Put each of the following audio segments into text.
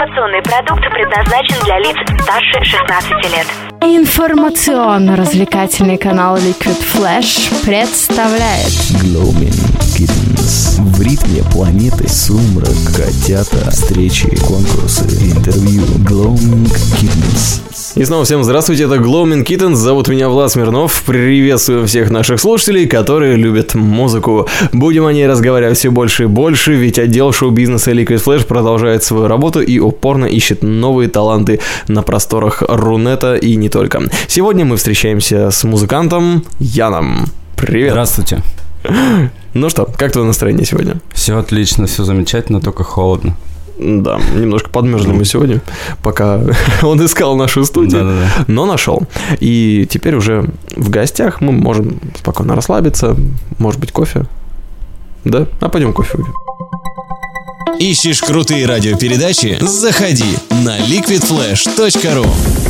Информационный продукт предназначен для лиц старше 16 лет. Информационно-развлекательный канал Liquid Flash представляет Glowing Kittens. В ритме планеты сумрак, котята, встречи, конкурсы, интервью. Glowing Kittens. И снова всем здравствуйте, это Glowing Kittens, зовут меня Влад Смирнов, приветствую всех наших слушателей, которые любят музыку. Будем о ней разговаривать все больше и больше, ведь отдел шоу-бизнеса Liquid Flash продолжает свою работу и упорно ищет новые таланты на просторах Рунета и не только. Сегодня мы встречаемся с музыкантом Яном. Привет. Здравствуйте. Ну что, как твое настроение сегодня? Все отлично, все замечательно, только холодно. Да, немножко подмерзли мы сегодня, пока он искал нашу студию, Да-да-да. но нашел. И теперь уже в гостях мы можем спокойно расслабиться, может быть, кофе. Да? А пойдем кофе выпьем. Ищешь крутые радиопередачи? Заходи на liquidflash.ru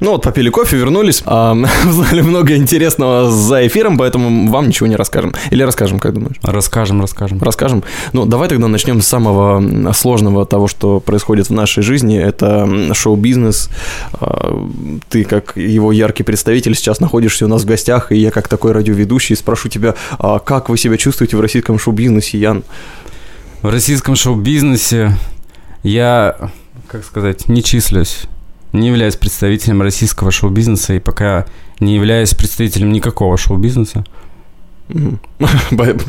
Ну вот, попили кофе, вернулись, а, узнали много интересного за эфиром, поэтому вам ничего не расскажем. Или расскажем, как думаешь? Расскажем, расскажем. Расскажем. Ну, давай тогда начнем с самого сложного того, что происходит в нашей жизни. Это шоу-бизнес. А, Ты, как его яркий представитель, сейчас находишься у нас в гостях, и я, как такой радиоведущий, спрошу тебя, а как вы себя чувствуете в российском шоу-бизнесе, Ян? В российском шоу-бизнесе я, как сказать, не числюсь. Не являюсь представителем российского шоу-бизнеса и пока не являюсь представителем никакого шоу-бизнеса.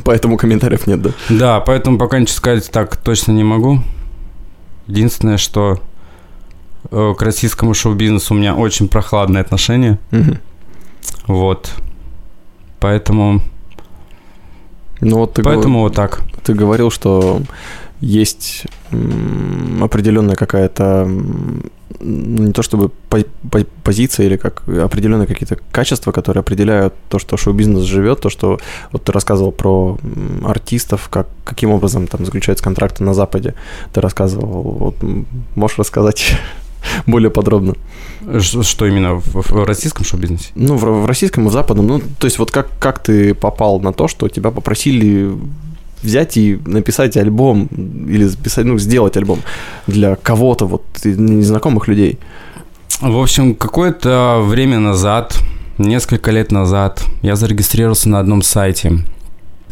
Поэтому комментариев нет, да? Да, поэтому пока ничего сказать так точно не могу. Единственное, что э, к российскому шоу-бизнесу у меня очень прохладное отношение. Вот. Поэтому, Ну вот ты, поэтому вот так. гов- ты говорил, что есть определенная какая-то, не то чтобы по- по- позиция или как определенные какие-то качества, которые определяют то, что шоу-бизнес живет, то, что вот ты рассказывал про артистов, как, каким образом там заключаются контракты на Западе. Ты рассказывал, вот можешь рассказать более подробно? Что именно в, в российском шоу-бизнесе? Ну, в, в российском и в западном, ну, то есть вот как, как ты попал на то, что тебя попросили взять и написать альбом или записать, ну, сделать альбом для кого-то, вот, незнакомых людей. В общем, какое-то время назад, несколько лет назад, я зарегистрировался на одном сайте.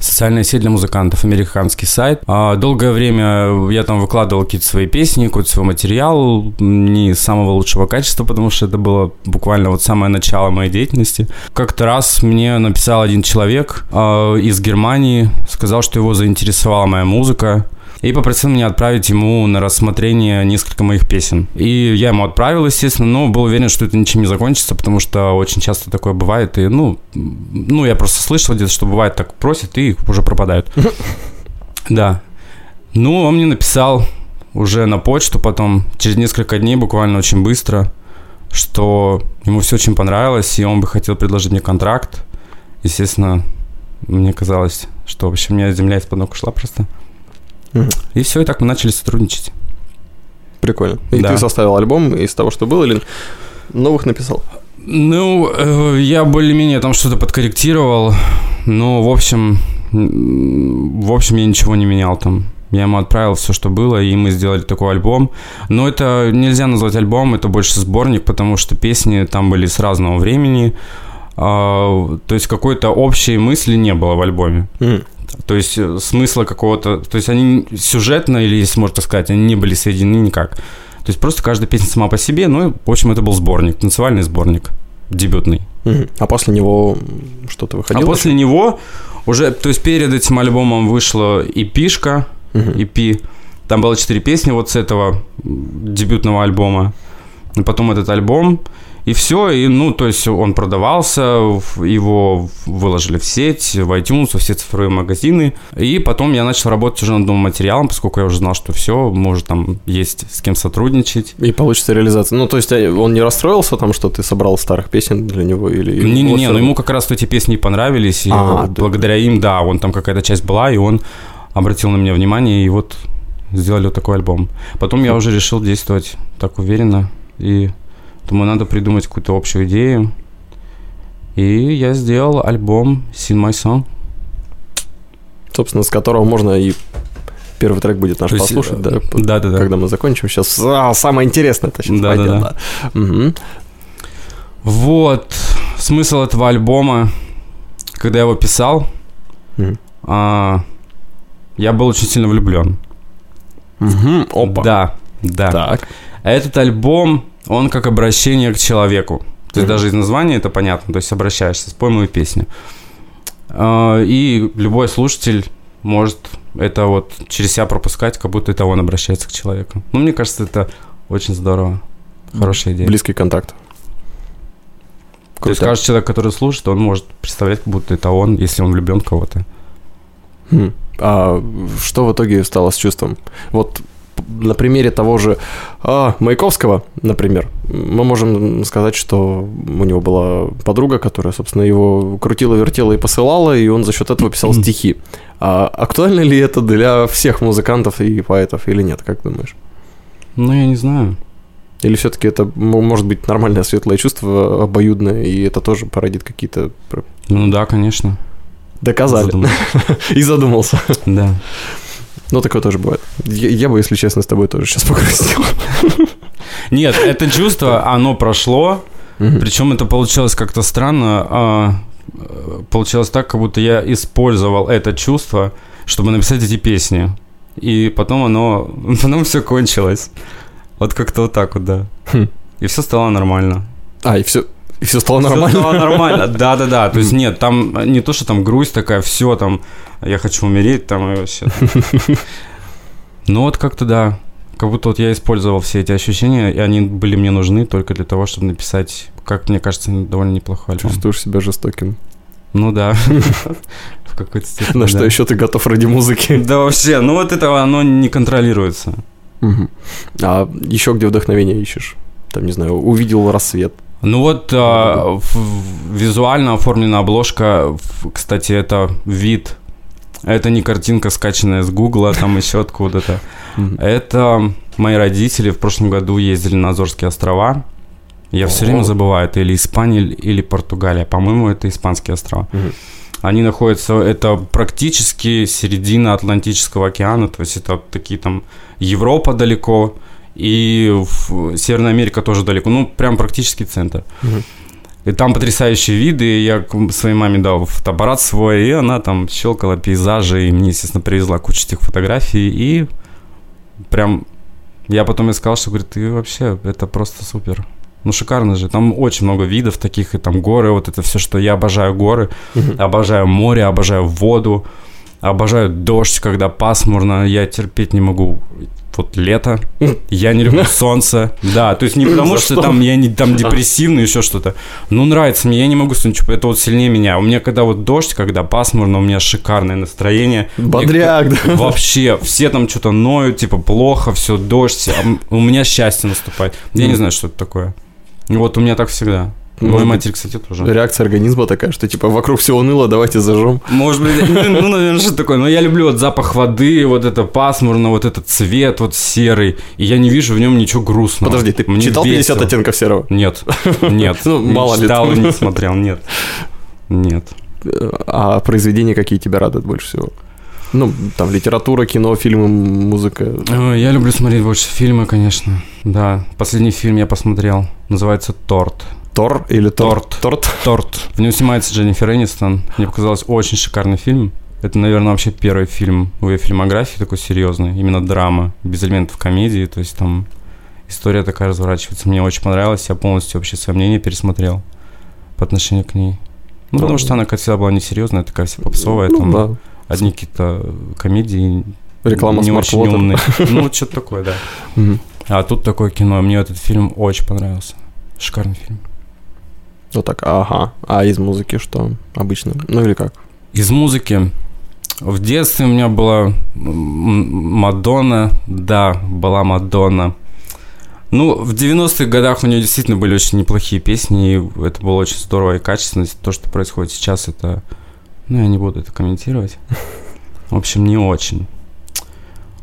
Социальная сеть для музыкантов, американский сайт. А, Долгое время я там выкладывал какие-то свои песни, какой-то свой материал, не самого лучшего качества, потому что это было буквально вот самое начало моей деятельности. Как-то раз мне написал один человек а, из Германии, сказал, что его заинтересовала моя музыка, и попросил меня отправить ему на рассмотрение несколько моих песен. И я ему отправил, естественно, но был уверен, что это ничем не закончится, потому что очень часто такое бывает. И, ну, ну я просто слышал где-то, что бывает так просят и уже пропадают. Да. Ну, он мне написал уже на почту потом, через несколько дней, буквально очень быстро, что ему все очень понравилось, и он бы хотел предложить мне контракт. Естественно, мне казалось, что вообще у меня земля из-под ног ушла просто. Мгм. И все, и так мы начали сотрудничать. Прикольно. И Да. ты составил альбом из того, что было, или новых написал? Ну, э, я более-менее там что-то подкорректировал, но, в общем, в общем, я ничего не менял там. Я ему отправил все, что было, и мы сделали такой альбом. Но это нельзя назвать альбом, это больше сборник, потому что песни там были с разного времени. А, то есть какой-то общей мысли не было в альбоме. Мгм. То есть э, смысла какого-то... То есть они сюжетно, или если можно так сказать, они не были соединены никак. То есть просто каждая песня сама по себе, ну, в общем, это был сборник, танцевальный сборник, дебютный. А после него что-то выходило? а после него уже, то есть перед этим альбомом вышла EP-шка. EP, там было четыре песни вот с этого дебютного альбома. Потом этот альбом, И все, и, ну, то есть он продавался, его выложили в сеть, в iTunes, во все цифровые магазины. И потом я начал работать уже над новым материалом, поскольку я уже знал, что все, может там есть с кем сотрудничать. И получится реализация. Ну, то есть э, он не расстроился там, что ты собрал старых песен для него или... Не-не-не, Вот, но ему как раз эти песни понравились, и А, да. благодаря им, да, он там какая-то часть была, и он обратил на меня внимание, и вот сделали вот такой альбом. Потом я уже решил действовать так уверенно, и думаю, надо придумать какую-то общую идею. И я сделал альбом Sing My Song. Собственно, с которого можно и первый трек будет наш То есть, послушать, да? э, да-да-да. Когда мы закончим. Сейчас а, самое интересное это сейчас Да-да-да. пойдет, да. Мгм. Вот смысл этого альбома, когда я его писал, Мгм. а, я был очень сильно влюблен. Мгм. Опа. Да, да. Так. А Этот альбом, он как обращение к человеку. То есть Мгм. даже из названия это понятно. То есть обращаешься, спой мою песню. А, И любой слушатель может это вот через себя пропускать, как будто это он обращается к человеку. Ну, мне кажется, это очень здорово. Хорошая идея. Близкий контакт. То есть Круто. каждый человек, который слушает, он может представлять, как будто это он, если он влюблен в кого-то. Хм. А что в итоге стало с чувством? Вот на примере того же а, Маяковского, например, мы можем сказать, что у него была подруга, которая, собственно, его крутила, вертела и посылала, и он за счет этого писал стихи. А актуально ли это для всех музыкантов и поэтов или нет, как думаешь? Ну, я не знаю. Или все-таки это может быть нормальное светлое чувство, обоюдное, и это тоже породит какие-то... Ну да, конечно. Доказали. Задумался. И задумался. Да. Ну, такое тоже бывает. Я, я бы, если честно, с тобой тоже сейчас погрустил. Нет, это чувство, оно прошло. Причем это получилось как-то странно. а, Получилось так, как будто я использовал это чувство, чтобы написать эти песни. И потом оно... Потом все кончилось. Вот как-то вот так вот, да. Хм. И все стало нормально. А, и все, и все стало нормально. стало нормально. Да-да-да. То есть нет, там не то, что там грусть такая, все там, я хочу умереть, там и вообще. Ну вот как-то да. Как будто вот я использовал все эти ощущения, и они были мне нужны только для того, чтобы написать, как мне кажется, довольно неплохой альбом. Чувствуешь себя жестоким. Ну да. В какой-то степени. На что еще ты готов ради музыки? Да вообще, ну вот этого оно не контролируется. А еще где вдохновение ищешь? Там, не знаю, увидел рассвет. Ну вот а, визуально оформлена обложка, кстати, это вид. Это не картинка, скачанная с Гугла, там еще откуда-то. Это мои родители в прошлом году ездили на Азорские острова. Я все время забываю, это или Испания, или- Португалия. По-моему, это Испанские острова. Они находятся, это практически середина Атлантического океана, то есть это такие там Европа далеко, и Северная Америка тоже далеко, ну, прям практически центр. Мгм. И там потрясающие виды, я своей маме дал фотоаппарат свой, и она там щелкала пейзажи, и мне, естественно, привезла кучу этих фотографий, и прям я потом ей сказал, что, говорит, ты вообще, это просто супер. Ну, шикарно же. Там очень много видов таких, и там горы, вот это все, что я обожаю горы, обожаю море, обожаю воду, обожаю дождь, когда пасмурно, я терпеть не могу вот лето, я не люблю солнце, да, то есть не потому, что что? там я не там депрессивный, еще что-то, ну нравится мне, я не могу ничего, это вот сильнее меня, у меня когда вот дождь, когда пасмурно, у меня шикарное настроение, Бодряк, да. Вообще, все там что-то ноют, типа, плохо, все, дождь, а у меня счастье наступает. Я не знаю, что это такое. Вот у меня так всегда. Может Моя матерь, кстати, тоже. Реакция организма такая, что типа вокруг все уныло, давайте зажжем. Может быть, ну, ну, наверное, что такое. Но я люблю вот запах воды, вот это пасмурно, вот этот цвет вот серый. И я не вижу в нем ничего грустного. Подожди, ты Мне читал 50 весело. оттенков серого? Нет, нет. Ну, мало ли читал не смотрел, нет. Нет. А произведения какие тебя радуют больше всего? Ну, там литература, кино, фильмы, музыка. Ой, Я люблю смотреть больше фильмы, конечно. Да, последний фильм я посмотрел. Называется «Торт». Тор или торт? Торт. Торт? В нем снимается Дженнифер Энистон. Мне показалось очень шикарный фильм. Это, наверное, вообще первый фильм в ее фильмографии такой серьезный. Именно драма, без элементов комедии. То есть там история такая разворачивается. Мне очень понравилось. Я полностью вообще свое мнение пересмотрел по отношению к ней. Ну, потому что она, как всегда, была несерьезная, такая вся попсовая. Ну, там да. одни какие-то комедии Реклама не очень умные. Ну, что-то такое, да. А тут такое кино. Мне этот фильм очень понравился. Шикарный фильм. Вот так, ага. А из музыки что обычно? Ну или как? Из музыки в детстве у меня была Мадонна, да, была Мадонна. Ну, в 90-х годах у нее действительно были очень неплохие песни, и это было очень здорово и качественно. То, что происходит сейчас, это... Ну, я не буду это комментировать. В общем, не очень.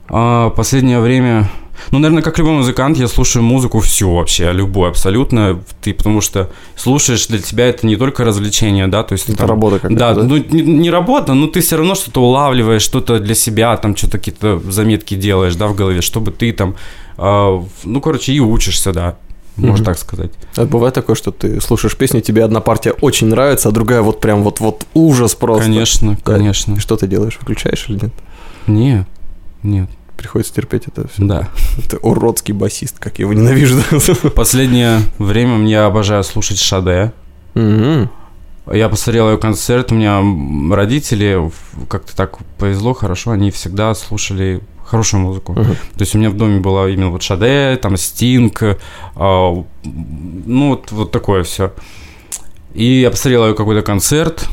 А последнее время... Ну, наверное, как любой музыкант, я слушаю музыку всю вообще, любую абсолютно. Ты, потому что слушаешь, для тебя это не только развлечение, да, то есть... Это там- работа какая-то, Да, да? ну не, не работа, но ты все равно что-то улавливаешь, что-то для себя, там что-то какие-то заметки делаешь, да, в голове, чтобы ты там, в- ну, короче, и учишься, да, можно Мгм. так сказать. А бывает такое, что ты слушаешь песню, тебе одна партия очень нравится, а другая вот прям вот, вот ужас просто. Конечно, Да. конечно. И что ты делаешь? Выключаешь или нет? Не, нет, Приходится терпеть это все. да. Ты уродский басист, как я его ненавижу. Последнее время я обожаю слушать Шаде. Мгм. Я посмотрел ее концерт, у меня родители, как-то так повезло, хорошо, они всегда слушали хорошую музыку. Мгм. То есть у меня в доме было именно вот Шаде, там Стинг, а, ну вот, вот такое все. И я посмотрел ее какой-то концерт.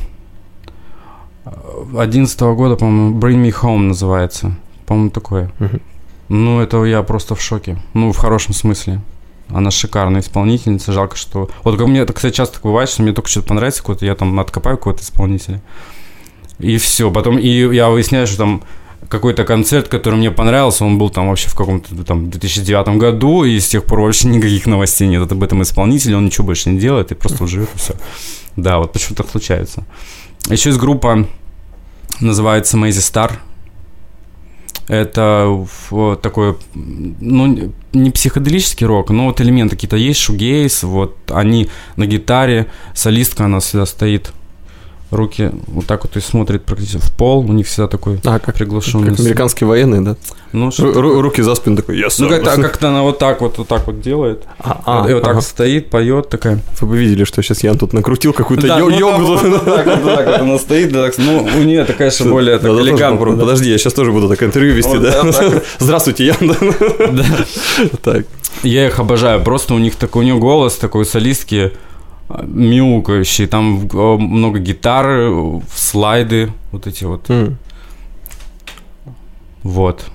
11 года, по-моему, Bring Me Home называется. По-моему, такое. Мгм. Ну, это я просто в шоке. Ну, в хорошем смысле. Она шикарная исполнительница. Жалко, что... Вот как мне это, кстати, часто так бывает, что мне только что-то понравится какой-то, я там откопаю какого-то исполнителя. И все. Потом и я выясняю, что там какой-то концерт, который мне понравился, он был там вообще в каком-то там 2009 году, и с тех пор вообще никаких новостей нет об этом исполнителе, он ничего больше не делает, и просто живет, и все. Да, вот почему так случается. Еще есть группа, называется Mazy Star. Это в- такой, ну, не психоделический рок, но вот элементы какие-то есть, шугейс, вот они на гитаре, солистка, она всегда стоит, руки вот так вот и смотрит практически в пол, у них всегда такой А, как, приглушенный. как американские военные, да? Ну, Ру- ру- руки за спину такой, я ну как-то, как-то она вот так вот, вот так вот делает. А, а, и вот так ага. стоит, поет такая. Вы бы видели, что сейчас Ян тут накрутил какую-то Да, йо- ну, йогу. да, вот так вот, так вот она стоит, да, так, ну, у нее такая же более так да. Подожди, я сейчас тоже буду так интервью вести, да? так. Здравствуйте, Ян. Да. Так. Я их обожаю. Просто у них такой, у нее голос такой солистки мяукающий. Там много гитары, слайды, вот эти вот. М. Вот.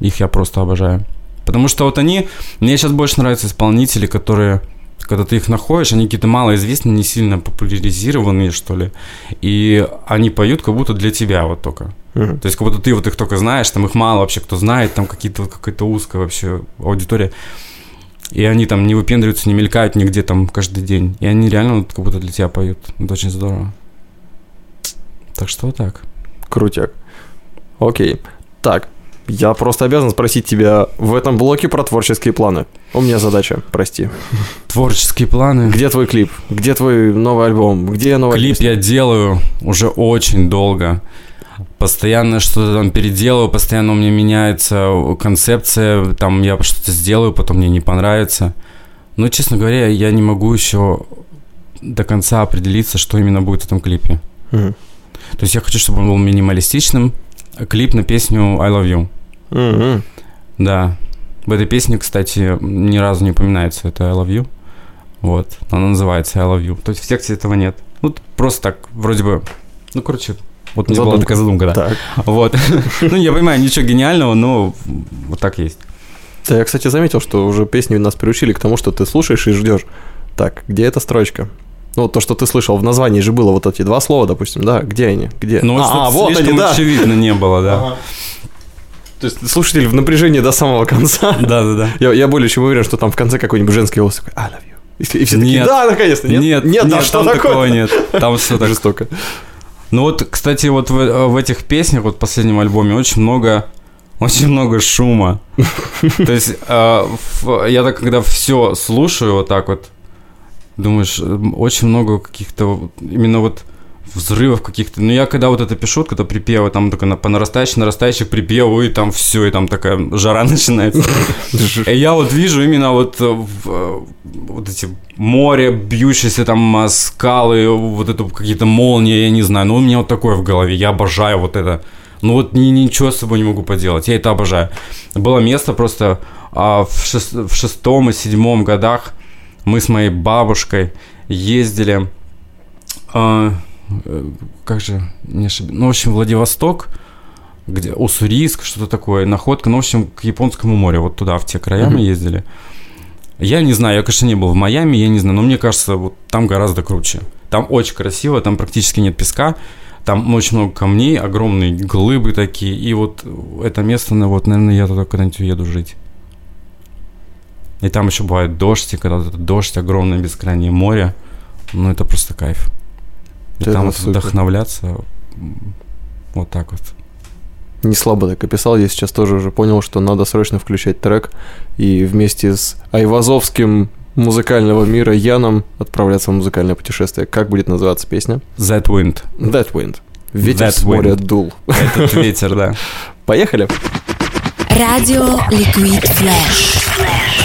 Их я просто обожаю. Потому что вот они... Мне сейчас больше нравятся исполнители, которые... Когда ты их находишь, они какие-то малоизвестные, не сильно популяризированные, что ли. И они поют как будто для тебя вот только. Мгм. То есть как будто ты вот их только знаешь, там их мало вообще кто знает, там какие-то, какая-то узкая вообще аудитория. И они там не выпендриваются, не мелькают нигде там каждый день. И они реально вот как будто для тебя поют. Это очень здорово. Так что вот так. Крутяк. Окей. Так, я просто обязан спросить тебя в этом блоке про творческие планы. У меня задача, прости. Творческие планы. Где твой клип? Где твой новый альбом? Где новая Клип песня? я делаю уже очень долго. Постоянно что-то там переделываю, постоянно у меня меняется концепция, там я что-то сделаю, потом мне не понравится. Но, честно говоря, я не могу еще до конца определиться, что именно будет в этом клипе. Мгм. То есть я хочу, чтобы он был минималистичным. Клип на песню I Love You. Мгм. Да. В этой песне, кстати, ни разу не упоминается это I Love You. Вот. Она называется I Love You. То есть в тексте этого нет. Ну, просто так, вроде бы... Ну, короче, вот у меня была такая задумка, да. Так. Вот. Ну, я понимаю, ничего гениального, но вот так есть. Да, я, кстати, заметил, что уже песни нас приучили к тому, что ты слушаешь и ждешь. Так, где эта строчка? Ну, то, что ты слышал, в названии же было вот эти два слова, допустим, да? Где они? Где? Ну, а, а, вот они, да. очевидно не было, да. То есть слушатель в напряжении до самого конца. Да-да-да. Я, я более чем уверен, что там в конце какой-нибудь женский голос такой I love you. И и все такие, Нет. да, наконец-то, нет? Нет, нет, да что там такое? такого нет. Там все так Жестоко. Ну вот, кстати, вот в, в этих песнях, вот в последнем альбоме очень много, очень много шума. То есть э, в- я так, когда все слушаю вот так вот, думаешь, очень много каких-то вот именно вот взрывов каких-то. Ну я когда вот это пишу, когда припевы, там только на, по нарастающих, нарастающих припевы, и там все, и там такая жара начинается. И я вот вижу именно вот, э, э, вот эти море, бьющиеся там скалы, вот это какие-то молнии, я не знаю. Ну, у меня вот такое в голове. Я обожаю вот это. Ну, вот ни, ничего с собой не могу поделать. Я это обожаю. Было место просто а, в, шес- в шестом и седьмом годах мы с моей бабушкой ездили, а, как же, не ошиб- ну, в общем, Владивосток, где Уссурийск, что-то такое, находка, ну, в общем, к Японскому морю, вот туда, в те края мы ездили. Я не знаю, я, конечно, не был в Майами, я не знаю, но мне кажется, вот там гораздо круче. Там очень красиво, там практически нет песка, там очень много камней, огромные глыбы такие, и вот это место, ну, вот, наверное, я туда когда-нибудь уеду жить. И там еще бывает дождь, и когда дождь, огромное бескрайнее море, ну, это просто кайф. И Это там вот супер. вдохновляться, вот так вот. Не слабо так описал, я сейчас тоже уже понял, что надо срочно включать трек и вместе с айвазовским музыкального мира Яном отправляться в музыкальное путешествие. Как будет называться песня? That Wind. That Wind. Ветер That с моря Wind. дул. Этот ветер, да. Поехали! Radio Liquid Flash.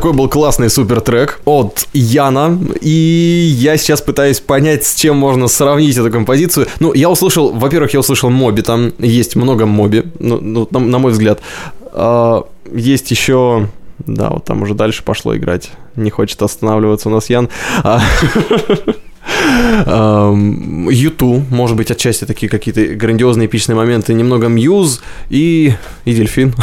Такой был классный супер трек от Яна. И я сейчас пытаюсь понять, с чем можно сравнить эту композицию. Ну, я услышал, во-первых, я услышал Моби, там есть много Моби, ну, ну, на, на мой взгляд. А, есть еще... Да, вот там уже дальше пошло играть. Не хочет останавливаться у нас Ян. А, Юту, может быть, отчасти такие какие-то грандиозные эпичные моменты, немного Мьюз и, и Дельфин.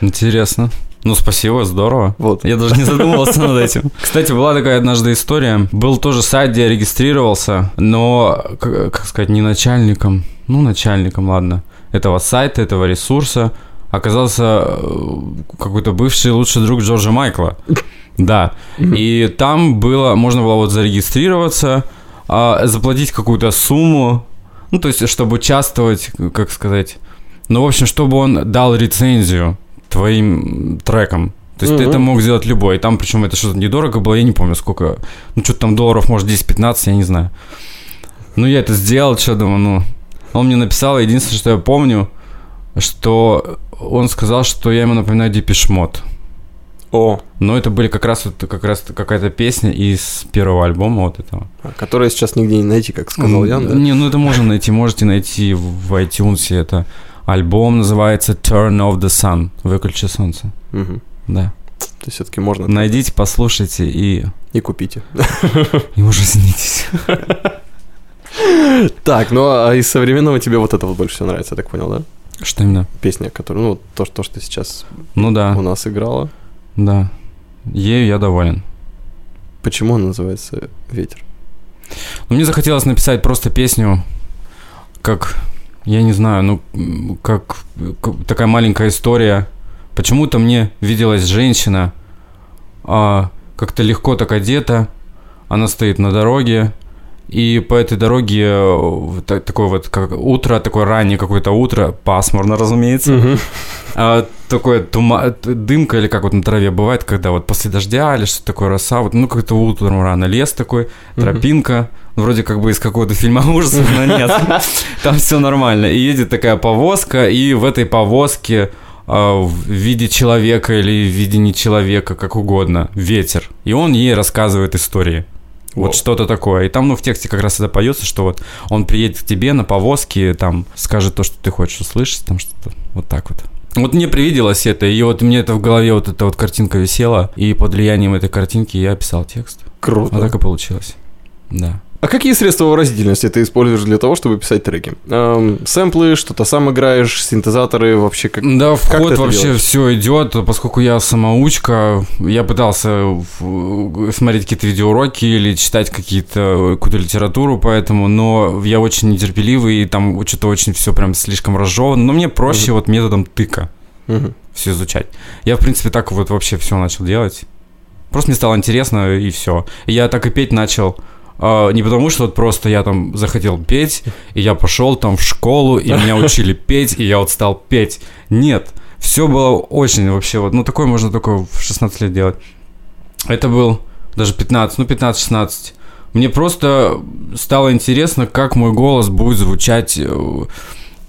Интересно. Ну, спасибо, здорово. Вот. Я даже не задумывался над этим. Кстати, была такая однажды история. Был тоже сайт, где я регистрировался, но, как, сказать, не начальником, ну, начальником, ладно, этого сайта, этого ресурса оказался э, какой-то бывший лучший друг Джорджа Майкла. Да. И там было, можно было вот зарегистрироваться, а, заплатить какую-то сумму, ну, то есть, чтобы участвовать, как сказать, ну, в общем, чтобы он дал рецензию твоим трекам. То есть ты Мгм. это мог сделать любой. И там, причем это что-то недорого было, я не помню сколько. Ну, что-то там долларов, может, 10-15, я не знаю. Ну, я это сделал, что думаю, ну... Он мне написал, единственное, что я помню, что он сказал, что я ему напоминаю Депешмот. О, Но это были как раз вот как раз какая-то песня из первого альбома вот этого. которые сейчас нигде не найти, как сказал Ян, да? Не, ну это можно найти, можете найти в iTunes это. Альбом называется Turn of the Sun. Выключи солнце. Мгм. Да. То есть все-таки можно Найдите, послушайте и, и купите. и ужаснитесь. Так, ну а из современного тебе вот это вот больше всего нравится, я так понял, да? Что именно? Песня, которую, ну, то, что- то, что сейчас Ну да, у нас играла. да. Ею я доволен. Почему она называется «Ветер»? Ну, мне захотелось написать просто песню, как, я не знаю, ну, как, как такая маленькая история. Почему-то мне виделась женщина, а, как-то легко так одета, она стоит на дороге, и по этой дороге э, та- такое вот как утро, такое раннее какое-то утро, пасмурно, разумеется, а, такое тума... дымка или как вот на траве бывает, когда вот после дождя или что такое роса, вот, ну как-то утром рано лес такой, тропинка, ну, вроде как бы из какого-то фильма ужасов, но нет, там все нормально. И едет такая повозка, и в этой повозке а, в виде человека или в виде не человека, как угодно, ветер. И он ей рассказывает истории. Вот Вау. что-то такое. И там, ну, в тексте как раз это поется, что вот он приедет к тебе на повозке, там, скажет то, что ты хочешь услышать, там что-то вот так вот. Вот мне привиделось это, и вот мне это в голове вот эта вот картинка висела, и под влиянием этой картинки я писал текст. Круто. Вот так и получилось. Да. А какие средства выразительности ты используешь для того, чтобы писать треки? Эм, сэмплы, что-то сам играешь, синтезаторы, вообще как? Да, в как вообще делаешь? все идет, поскольку я самоучка, я пытался смотреть какие-то видеоуроки или читать какие-то какую-то литературу, поэтому, но я очень нетерпеливый, и там что-то очень все прям слишком разжевано, но мне проще вот методом тыка Мгм. все изучать. Я, в принципе, так вот вообще все начал делать. Просто мне стало интересно, и все. Я так и петь начал. А, не потому, что вот просто я там захотел петь, и я пошел там в школу, и меня учили петь, и я вот стал петь. Нет. Все было очень вообще вот, ну такое можно только в 16 лет делать. Это был даже 15, ну 15-16. Мне просто стало интересно, как мой голос будет звучать.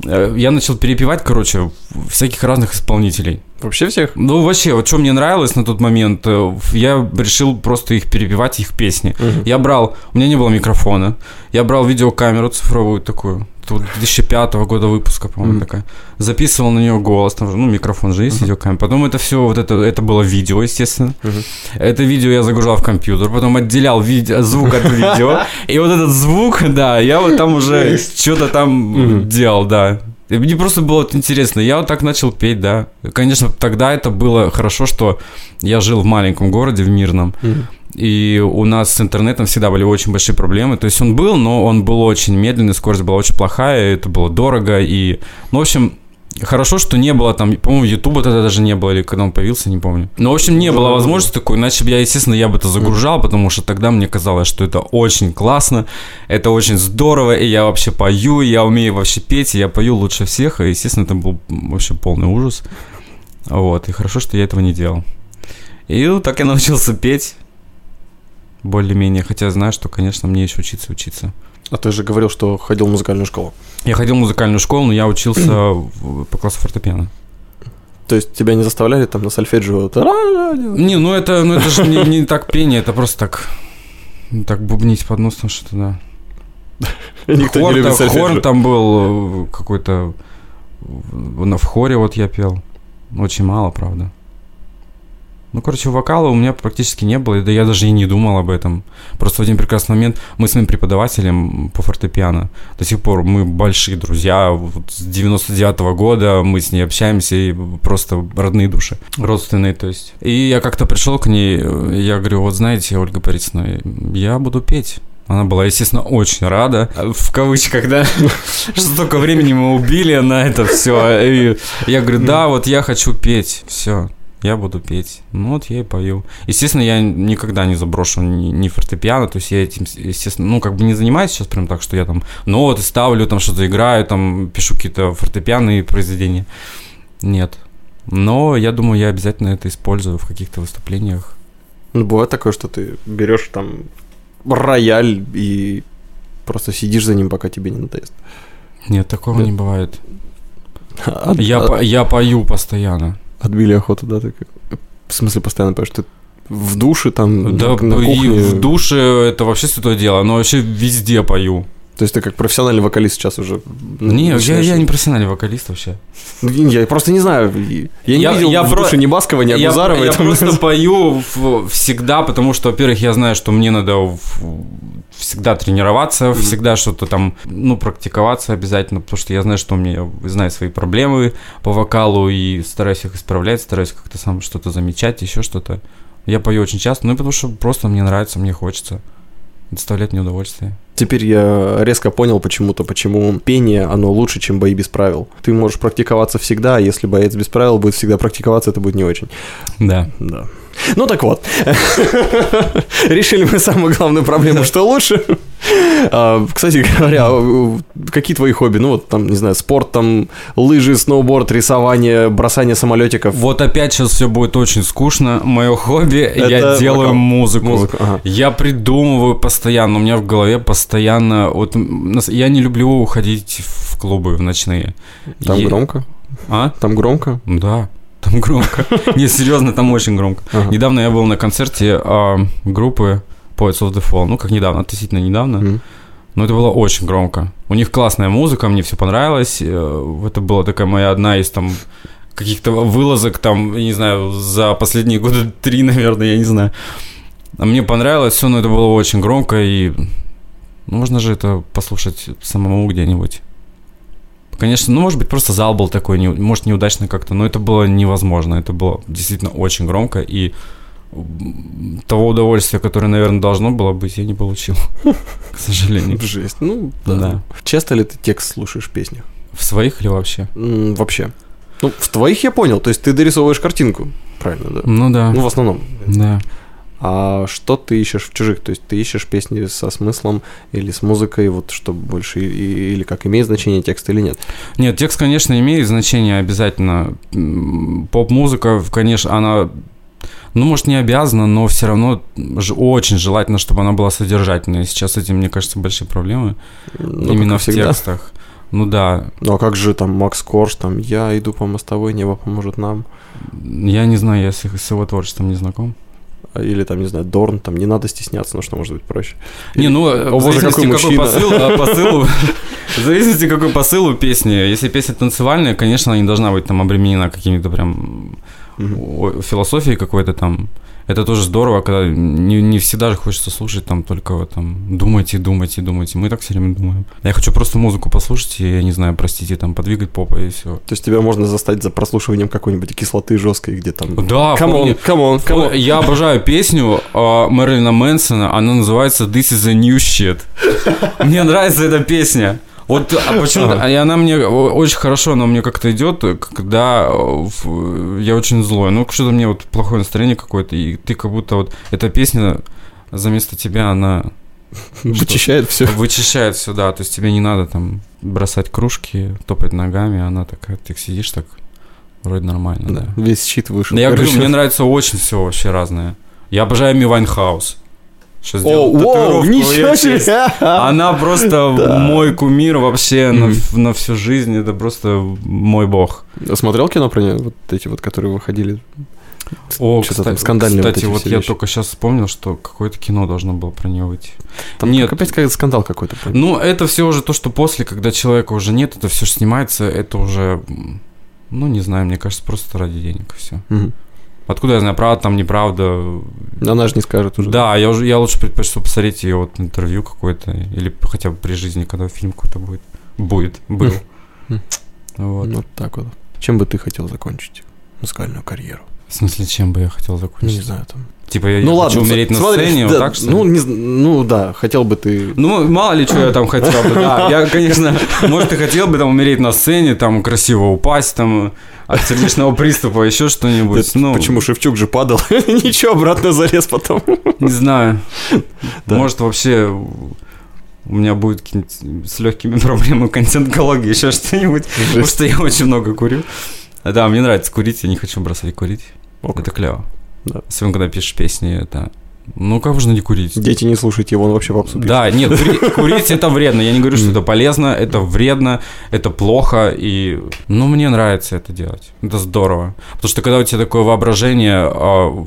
Э, Я начал перепевать, короче, всяких разных исполнителей. Вообще всех? Ну, вообще, вот что мне нравилось на тот момент, э, я решил просто их перепевать, их песни. Мгм. Я брал, у меня не было микрофона, я брал видеокамеру цифровую такую, тут 2005 года выпуска, по-моему, Мгм. такая. Записывал на нее голос, там же, ну, микрофон же есть, видеокамера. Потом это все, вот это, это было видео, естественно. Мгм. Это видео я загружал в компьютер, потом отделял виде- звук от видео. И вот этот звук, да, я вот там уже что-то там делал, да. И мне просто было вот интересно. Я вот так начал петь, да. Конечно, тогда это было хорошо, что я жил в маленьком городе, в Мирном. Мгм. И у нас с интернетом всегда были очень большие проблемы. То есть он был, но он был очень медленный, скорость была очень плохая, это было дорого. И, ну, в общем, хорошо, что не было там, по-моему, Ютуба тогда даже не было, или когда он появился, не помню. Но, в общем, не было возможности такой, иначе бы я, естественно, я бы это загружал, потому что тогда мне казалось, что это очень классно, это очень здорово, и я вообще пою, и я умею вообще петь, и я пою лучше всех, и, естественно, это был вообще полный ужас. Вот, и хорошо, что я этого не делал. И вот так я научился петь более-менее, хотя знаю, что, конечно, мне еще учиться учиться. А ты же говорил, что ходил в музыкальную школу. Я ходил в музыкальную школу, но я учился по классу фортепиано. То есть тебя не заставляли там на сольфеджио? Делать? Не, ну это, ну это же не, не так пение, это просто так, так бубнить под нос, там что-то, да. Никто Хор, не любит там, сольфеджио. хор там был э, какой-то, в хоре вот я пел, очень мало, правда. Ну, короче, вокала у меня практически не было, да я даже и не думал об этом. Просто в один прекрасный момент мы с моим преподавателем по фортепиано до сих пор мы большие друзья. Вот с 99 года мы с ней общаемся и просто родные души, родственные, то есть. И я как-то пришел к ней, я говорю, вот знаете, Ольга Борисовна, я буду петь. Она была, естественно, очень рада, в кавычках, да, что столько времени мы убили на это все. И я говорю, да, вот я хочу петь, все, я буду петь. Ну вот я и пою. Естественно, я никогда не заброшу ни, ни фортепиано, то есть я этим, естественно, ну как бы не занимаюсь сейчас прям так, что я там ноты ставлю, там что-то играю, там пишу какие-то фортепианные произведения. Нет. Но я думаю, я обязательно это использую в каких-то выступлениях. Ну, бывает такое, что ты берешь там рояль и просто сидишь за ним, пока тебе не надоест. Нет, такого Да. не бывает. От- Я, от- по- я пою постоянно. Отбили охоту, да? Ты как- в смысле постоянно поешь? Ты в душе там, Да, на и кухне? в душе это вообще святое дело, но вообще везде пою. То есть ты как профессиональный вокалист сейчас уже? Не, я, я не профессиональный вокалист вообще. Я просто не знаю. Я не Я- видел я в про- душе ни Баскова, ни Я, Агузарова. я это- просто пою всегда, потому что, во-первых, я знаю, что мне надо в- всегда тренироваться, всегда что-то там, ну, практиковаться обязательно, потому что я знаю, что у меня, знаю свои проблемы по вокалу и стараюсь их исправлять, стараюсь как-то сам что-то замечать, еще что-то. Я пою очень часто, ну, и потому что просто мне нравится, мне хочется. Доставляет мне удовольствие. Теперь я резко понял почему-то, почему пение, оно лучше, чем бои без правил. Ты можешь практиковаться всегда, а если боец без правил будет всегда практиковаться, это будет не очень. Да. Да. Ну так вот, решили мы самую главную проблему, что лучше. А, Кстати говоря, какие твои хобби? Ну вот там, не знаю, спорт, там лыжи, сноуборд, рисование, бросание самолетиков. Вот опять сейчас все будет очень скучно. Мое хобби, я делаю вокал. музыку. Музыку, ага. Я придумываю постоянно. У меня в голове постоянно. Вот я не люблю уходить в клубы в ночные. Там Е- громко? А? Там громко? Да. Там громко. Не, серьезно, там очень громко. Ага. Недавно я был на концерте а, группы Poets of the Fall. Ну, как недавно, относительно недавно. Но это было очень громко. У них классная музыка, мне все понравилось. Э, Это была такая моя одна из там каких-то вылазок там, я не знаю, за последние года три, наверное, я не знаю. А Мне понравилось все, но это было очень громко, и ну, можно же это послушать самому где-нибудь. Конечно, ну, может быть, просто зал был такой, не- может, неудачно как-то, но это было невозможно. Это было действительно очень громко, и того удовольствия, которое, наверное, должно было быть, я не получил, к сожалению. Жесть. Ну, да. Часто ли ты текст слушаешь в песнях? В своих или вообще? Вообще. Ну, в твоих я понял, то есть ты дорисовываешь картинку, правильно, да? Ну да, Ну, в основном. да. А что ты ищешь в чужих? То есть ты ищешь песни со смыслом или с музыкой, вот что больше, и- или как имеет значение текст или нет? Нет, текст, конечно, имеет значение обязательно. Поп-музыка, конечно, она, ну, может, не обязана, но все равно очень желательно, чтобы она была содержательной. Сейчас с этим, мне кажется, большие проблемы. Ну, именно в всегда. текстах. Ну да, Ну, а как же там Макс Корж, там «Я иду по мостовой, небо поможет нам», я не знаю, я с его творчеством не знаком. Или там, не знаю, Дорн, там «Не надо стесняться», ну, что может быть проще? Не, ну, О, в боже, какой какой, посыл, а, посылу, в зависимости, какой посыл у песни. Если песня танцевальная, конечно, она не должна быть там обременена какими-то прям философией какой-то там. Это тоже здорово, когда не, не всегда же хочется слушать там только там думайте, думайте, думайте. Мы так все время думаем. Я хочу просто музыку послушать и, я не знаю, простите, там подвигать попой и все. То есть тебя можно застать за прослушиванием какой-нибудь кислоты жесткой, где там... Да, come on, come on, come on. Я обожаю песню э, Мэрилина Мэнсона, она называется This is a new shit. Мне нравится эта песня. Вот а почему и она мне очень хорошо, она мне как-то идет, когда э, в- я очень злой. Ну, что-то мне вот плохое настроение какое-то, и ты как будто вот эта песня заместо тебя, она Вычищает все. вычищает все, да. То есть тебе не надо там бросать кружки, топать ногами, она такая, ты сидишь так, вроде нормально, да. Весь shit вышел. Да я говорю, мне нравится очень все вообще разное. Я обожаю Эми Вайнхаус. Сделал О, воу, татуировку ничего себе! Она просто мой кумир вообще на, на всю жизнь. Это просто мой бог. Смотрел кино про нее? Вот эти вот, которые выходили? О, Что-то кстати, там скандальные вот кстати, вот все я вещи. только сейчас вспомнил, что какое-то кино должно было про нее выйти. Там Нет. как- опять какой-то скандал какой-то. Ну, это все уже то, что после, когда человека уже нет, это все снимается, это уже, ну, не знаю, мне кажется, просто ради денег все. Мгм. Откуда я знаю, правда там, неправда. Она же не скажет уже. Да, я, уже, я лучше предпочту посмотреть ее вот интервью какое-то, или хотя бы при жизни, когда фильм какой-то будет. Будет, был. Вот. Вот так вот. Чем бы ты хотел закончить музыкальную карьеру? В смысле, чем бы я хотел Ну, закончить? не знаю, там. Типа я ну хочу ладно, умереть на смотри, сцене, да, вот так что ну, не, ну да, хотел бы ты. Ну, мало ли, что я там хотел бы, да. Я, конечно, может, и хотел бы там умереть на сцене, там красиво упасть, там от сердечного приступа, еще что-нибудь. Ну, Почему Шевчук же падал? Ничего, обратно залез потом. не знаю. Может, вообще у меня будет с легкими проблемами контент-экологии, еще что-нибудь. Потому что я очень много курю. Да, мне нравится курить, я не хочу бросать курить. О, как. Это клево. Да. Особенно, когда пишешь песни, это... Ну, как можно не курить? Дети не слушайте его, он вообще попсу пишет. Да, нет, кури- курить это вредно. Я не говорю, что это полезно, это вредно, это плохо. И, ну, мне нравится это делать. Это здорово. Потому что когда у тебя такое воображение, а,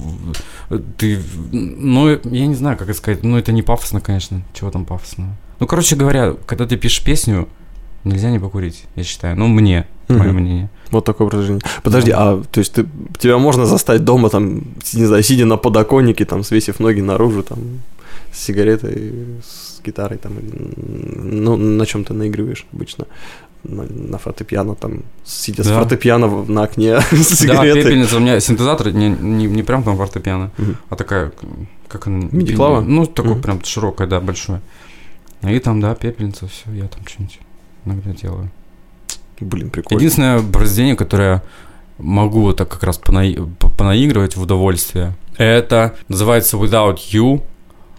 ты, ну, я не знаю, как это сказать. Ну, это не пафосно, конечно. Чего там пафосного? Ну, короче говоря, когда ты пишешь песню, нельзя не покурить, я считаю. Ну, мне, мое Мгм. мнение. Вот такое выражение. Подожди, а то есть ты, тебя можно застать дома, там, не знаю, сидя на подоконнике, там, свесив ноги наружу, там, с сигаретой, с гитарой, там, ну, на чем ты наигрываешь обычно? На, на фортепиано, там, сидя с Да. фортепиано в- на окне с Да, сигаретой. пепельница. У меня синтезатор не, не, не прям там фортепиано, Мгм. а такая, как она? Мини-клава? Ну, такое Мгм. прям широкое, да, большое. И там, да, пепельница, все, я там что-нибудь иногда делаю. Блин, прикольно. Единственное произведение, которое могу вот так как раз понаи- по- понаигрывать в удовольствие, это называется Without You.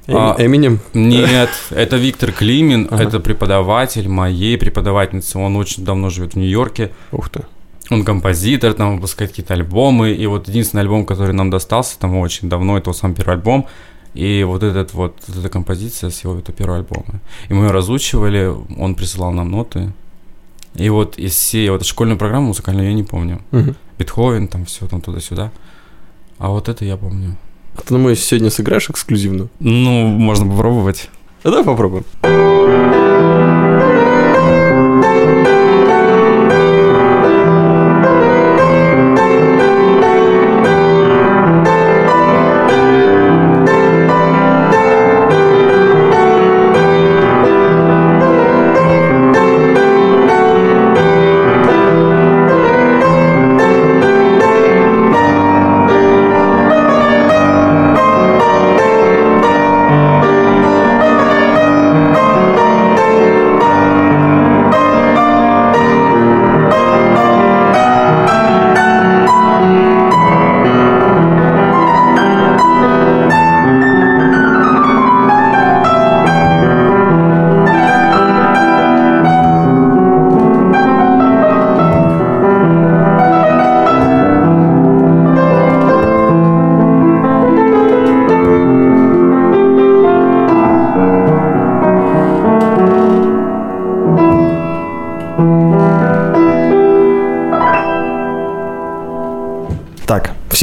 А, Эминем? Нет, это Виктор Климин, Ага. это преподаватель моей преподавательницы, он очень давно живет в Нью-Йорке. Ух ты. Он композитор, там выпускает какие-то альбомы. И вот единственный альбом, который нам достался, там очень давно, это его сам первый альбом. И вот этот вот, вот эта композиция с его это первого альбома. И мы ее разучивали, он присылал нам ноты. И вот из всей вот школьной программы музыкальной я не помню. Мгм. Бетховен, там все там туда-сюда. А вот это я помню. А ты, думаю, сегодня сыграешь эксклюзивно? Ну, можно попробовать. А давай попробуем.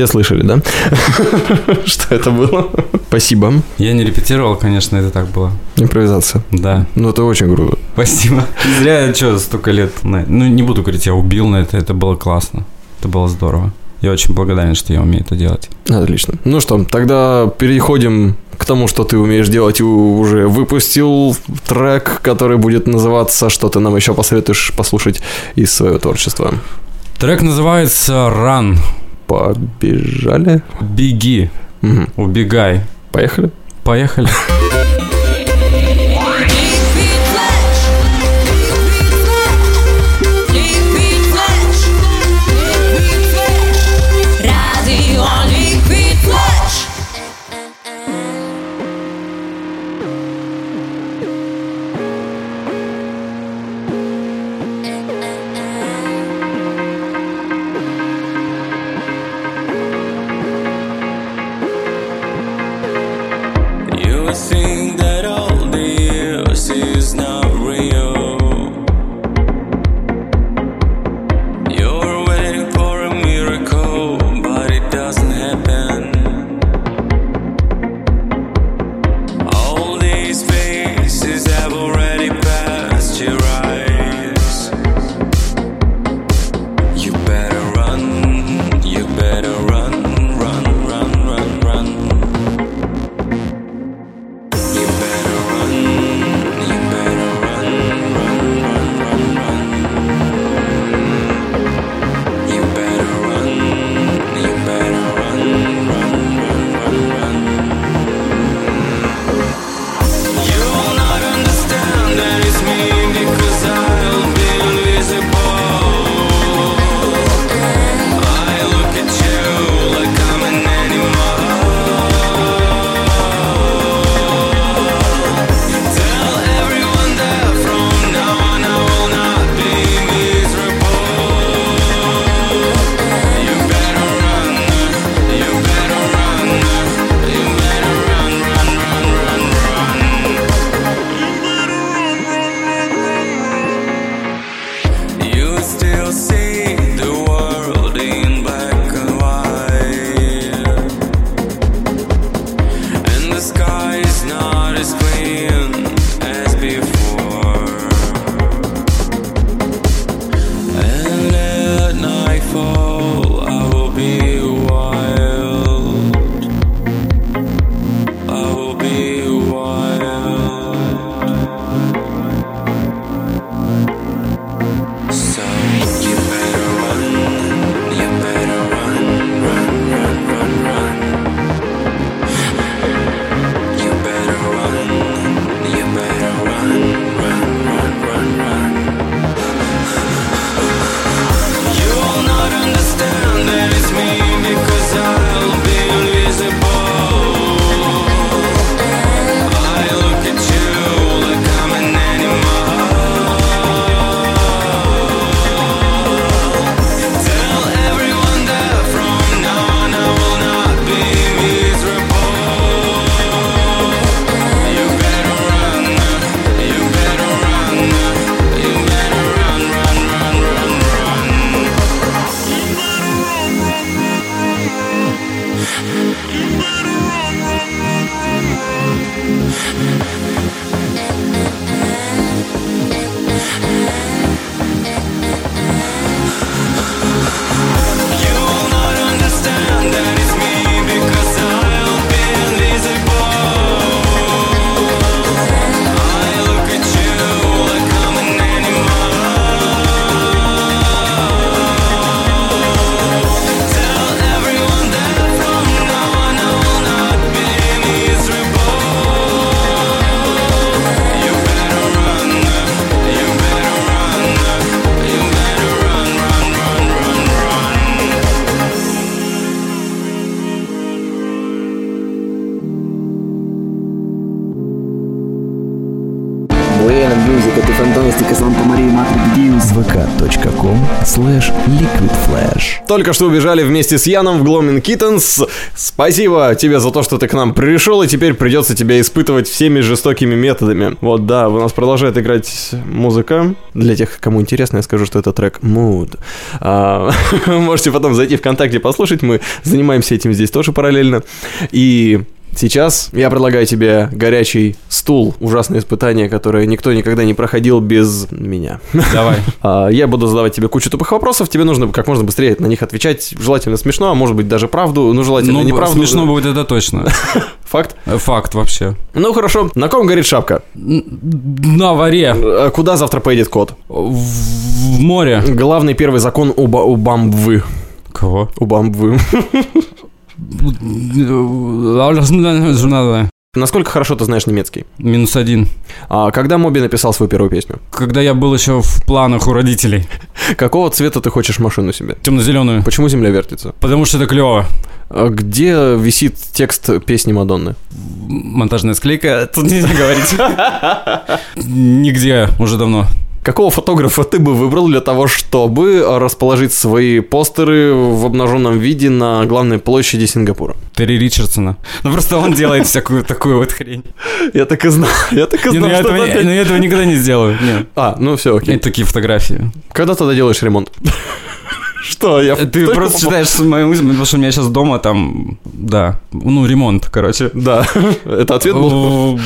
Все слышали, да? Что это было? Спасибо. Я не репетировал, конечно, это так было. Импровизация. Да. Ну, это очень круто. Спасибо. Зря я что, столько лет... Ну, не буду говорить, я убил на это. Это было классно. Это было здорово. Я очень благодарен, что я умею это делать. Отлично. Ну что, тогда переходим к тому, что ты умеешь делать и уже выпустил трек, который будет называться «Что ты нам еще посоветуешь послушать из своего творчества». Трек называется «Run». Побежали? Беги. Мгм. Убегай. Поехали? Поехали. Буэна Мьюзик, это фантастика, Санта Мария Матрик Дьюз. vk.com slash liquidflash Только что убежали вместе с Яном в Gloaming Kittens. Спасибо тебе за то, что ты к нам пришел, и теперь придется тебя испытывать всеми жестокими методами. Вот да, у нас продолжает играть музыка. Для тех, кому интересно, я скажу, что это трек Mood. А, можете потом зайти ВКонтакте послушать, мы занимаемся этим здесь тоже параллельно. И Сейчас я предлагаю тебе горячий стул, ужасное испытание, которое никто никогда не проходил без меня. Давай. А, Я буду задавать тебе кучу тупых вопросов, тебе нужно как можно быстрее на них отвечать, желательно смешно, а может быть даже правду, ну желательно Ну, неправду. смешно будет это точно. Факт? Э, Факт вообще. Ну хорошо, на ком горит шапка? На варе. А Куда завтра поедет кот? В море. Главный первый закон у, ба- у бамбвы. Кого? У бамбвы. Насколько хорошо ты знаешь немецкий? Минус один. А когда Моби написал свою первую песню? Когда я был еще в планах у родителей. Какого цвета ты хочешь машину себе? Темно-зеленую. Почему земля вертится? Потому что это клево. А Где висит текст песни Мадонны? Монтажная склейка. Тут нельзя говорить. Нигде уже давно. Какого фотографа ты бы выбрал для того, чтобы расположить свои постеры в обнаженном виде на главной площади Сингапура? Терри Ричардсона. Ну просто он делает всякую такую вот хрень. Я так и знал, я так и ну знал, я что этого, ну я этого никогда не сделаю. А, ну все, окей. Это такие фотографии. Когда тогда делаешь ремонт? Что, я Ты только просто попал- читаешь мою мысль, потому что у меня сейчас дома там, да, ну ремонт, короче. Да, это ответ был.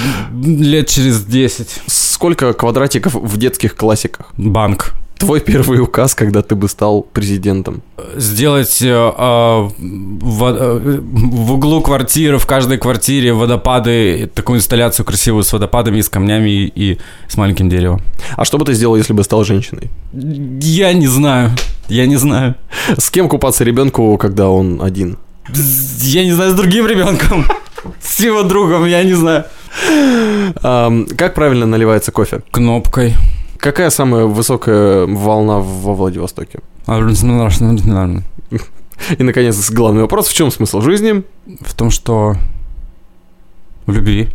Лет через 10. Сколько квадратиков в детских классиках? Банк. Твой первый указ, когда ты бы стал президентом. Сделать э, э, во- э, в углу квартиры, в каждой квартире водопады, такую инсталляцию красивую с водопадами, с камнями и, и с маленьким деревом. А что бы ты сделал, если бы стал женщиной? Я не знаю. Я не знаю. С кем купаться ребенку, когда он один? Я не знаю, с другим ребенком. С его другом, я не знаю. Как правильно наливается кофе? Кнопкой. Какая самая высокая волна во Владивостоке? И, наконец, главный вопрос. В чем смысл жизни? В том, что в любви.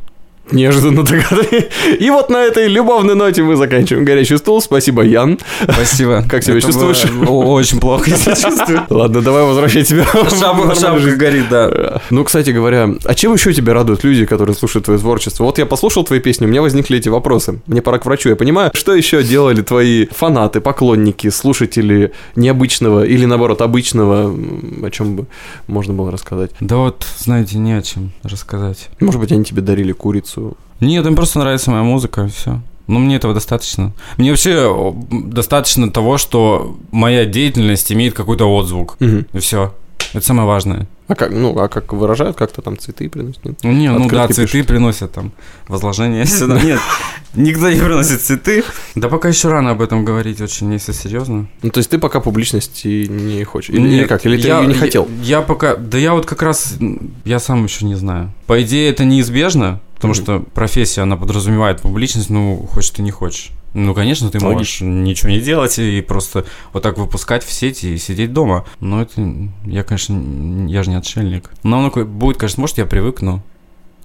Неожиданно догадываюсь. И вот на этой любовной ноте мы заканчиваем горячий стул. Спасибо, Ян. Спасибо. Как себя Это чувствуешь? было Очень плохо, если чувствую. Ладно, давай возвращай тебя. Шапка, горит, да. Ну, кстати говоря, а чем еще тебя радуют люди, которые слушают твое творчество? Вот я послушал твои песни, у меня возникли эти вопросы. Мне пора к врачу. Я понимаю, что еще делали твои фанаты, поклонники, слушатели необычного или, наоборот, обычного, о чем бы можно было рассказать? Да вот, знаете, не о чем рассказать. Может быть, они тебе дарили курицу? Нет, им просто нравится моя музыка, и все. Ну, мне этого достаточно. Мне вообще о, достаточно того, что моя деятельность имеет какой-то отзвук. Мгм. И все. Это самое важное. А как, ну, а как выражают, как-то там цветы приносят? Нет? Ну, не, ну да, цветы пишут. приносят там, возложение сюда. Нет, никто не приносит цветы. Да пока еще рано об этом говорить очень, если серьезно. Ну, то есть ты пока публичности не хочешь? Или, или Нет, как? Или ты я- не хотел? Я, я пока, да я вот как раз, я сам еще не знаю. По идее это неизбежно, потому Мгм. что профессия, она подразумевает публичность, ну, хочешь ты не хочешь. Ну, конечно, ты можешь Логично. ничего не делать и просто вот так выпускать в сети и сидеть дома. Но это, я, конечно, я же не отшельник. Но ко- будет, конечно, может, я привыкну.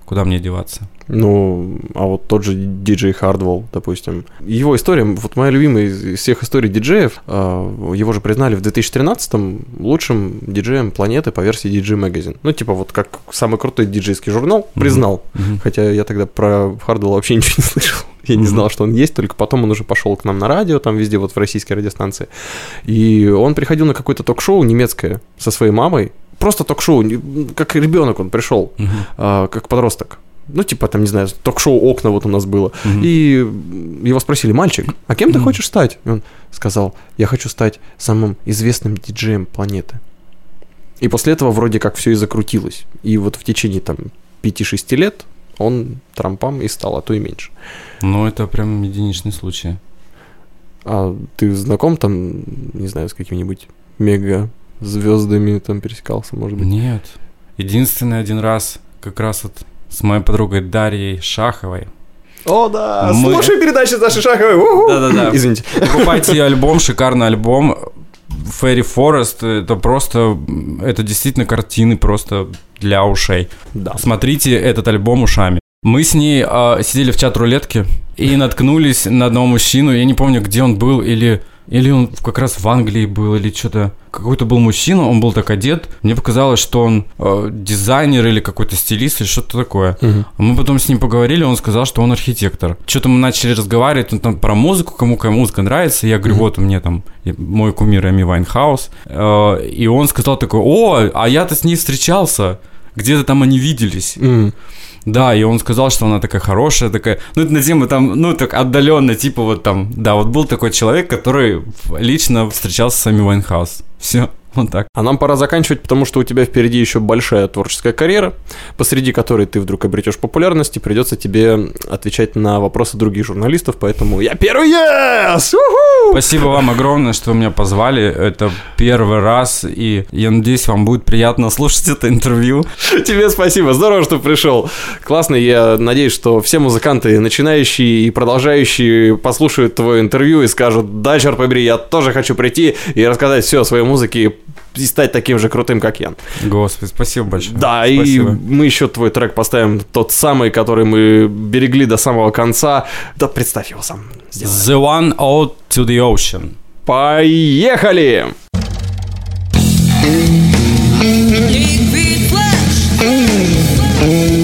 Куда мне деваться? Ну, а вот тот же диджей Хардвелл, допустим. Его история, вот моя любимая из всех историй диджеев, а, его же признали в 2013-м лучшим диджеем планеты по версии DJ Magazine. Ну, типа вот как самый крутой диджейский журнал признал. Мгм. Хотя я тогда про Хардвелла вообще ничего не слышал. Я не знал, что он есть, только потом он уже пошел к нам на радио, там везде, вот в российской радиостанции. И он приходил на какое-то ток-шоу немецкое со своей мамой. Просто ток-шоу, как ребенок он пришел Мгм. а, как подросток. ну, типа, там, не знаю, ток-шоу «Окна» вот у нас было. И его спросили, мальчик, а кем ты хочешь стать? И он сказал, я хочу стать самым известным диджеем планеты. И после этого вроде как все и закрутилось. И вот в течение там 5-6 лет он трампам и стал, а то и меньше. Ну, это прям единичный случай. А ты знаком там, не знаю, с какими-нибудь мега звездами там пересекался, может быть? Нет. Единственный один раз как раз вот с моей подругой Дарьей Шаховой. О, да! Мы- Слушай передачи Саши Шаховой! уху! Да-да-да. Извините. Покупайте ее альбом, шикарный альбом. Fairy Forest, это просто, это действительно картины просто для ушей. Да. Смотрите этот альбом ушами. Мы с ней а, сидели в чат-рулетке и наткнулись на одного мужчину, я не помню, где он был, или, или он как раз в Англии был, или что-то. Какой-то был мужчина, он был так одет. Мне показалось, что он э, дизайнер или какой-то стилист, или что-то такое. А Мы потом с ним поговорили, он сказал, что он архитектор. Что-то мы начали разговаривать он там про музыку, кому какая музыка нравится. Я говорю, вот у меня там мой кумир Эми Вайнхаус. Э, И он сказал такой, о, а я-то с ней встречался. Где-то там они виделись. Да, и он сказал, что она такая хорошая, такая, ну, это на тему там, ну, так отдаленно, типа вот там, да, вот был такой человек, который лично встречался с Эми Вайнхаус. Все, вот так. А нам пора заканчивать, потому что у тебя впереди еще большая творческая карьера, посреди которой ты вдруг обретешь популярность, и придется тебе отвечать на вопросы других журналистов, поэтому я первый yes! Уху! Спасибо вам огромное, что вы меня позвали. Это первый раз, и я надеюсь, вам будет приятно слушать это интервью. Тебе спасибо, здорово, что пришел. Классно, я надеюсь, что все музыканты, начинающие и продолжающие, послушают твое интервью и скажут, да, черт побери, я тоже хочу прийти и рассказать все о своей музыке и стать таким же крутым, как я. Господи, спасибо большое. Да, Спасибо. и мы еще твой трек поставим, тот самый, который мы берегли до самого конца. Да, представь его сам. Сделай. The one out to the ocean. Поехали! Liquid Flash.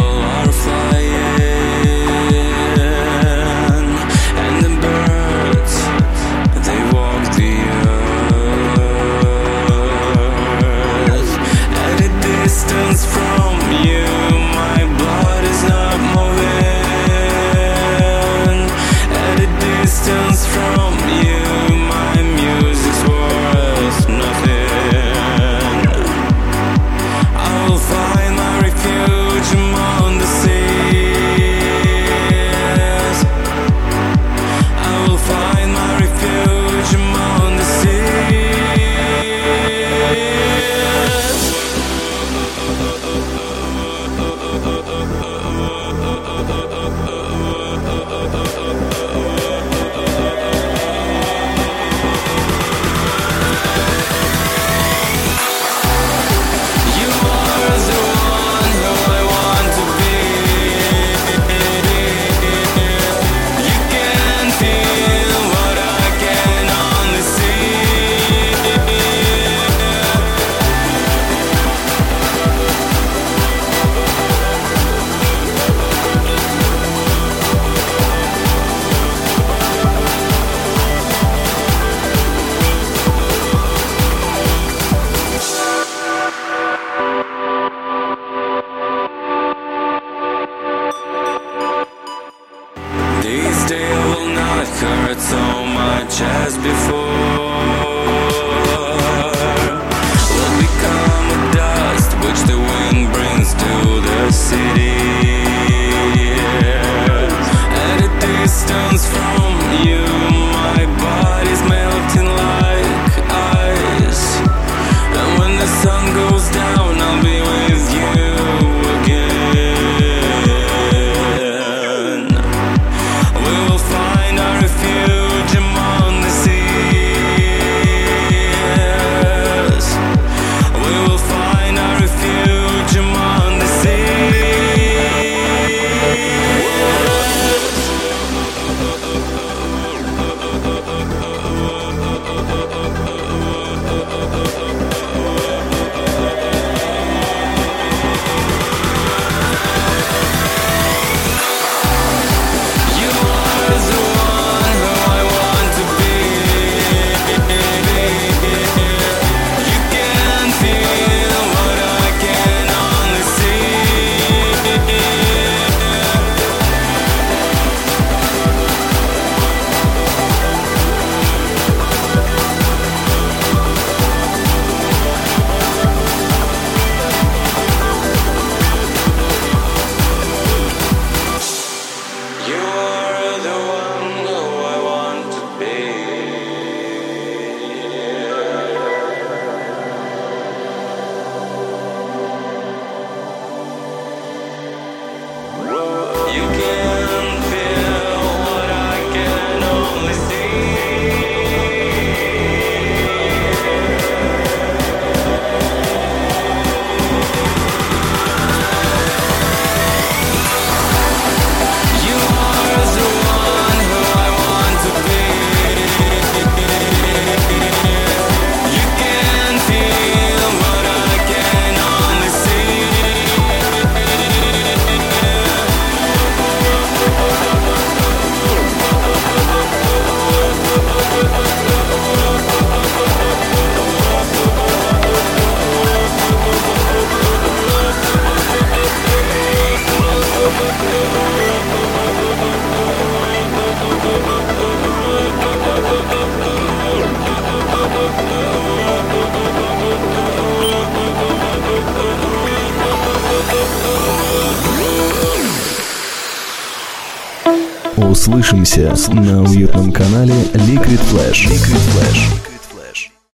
Услышимся на уютном канале Liquid Flash. Liquid Flash.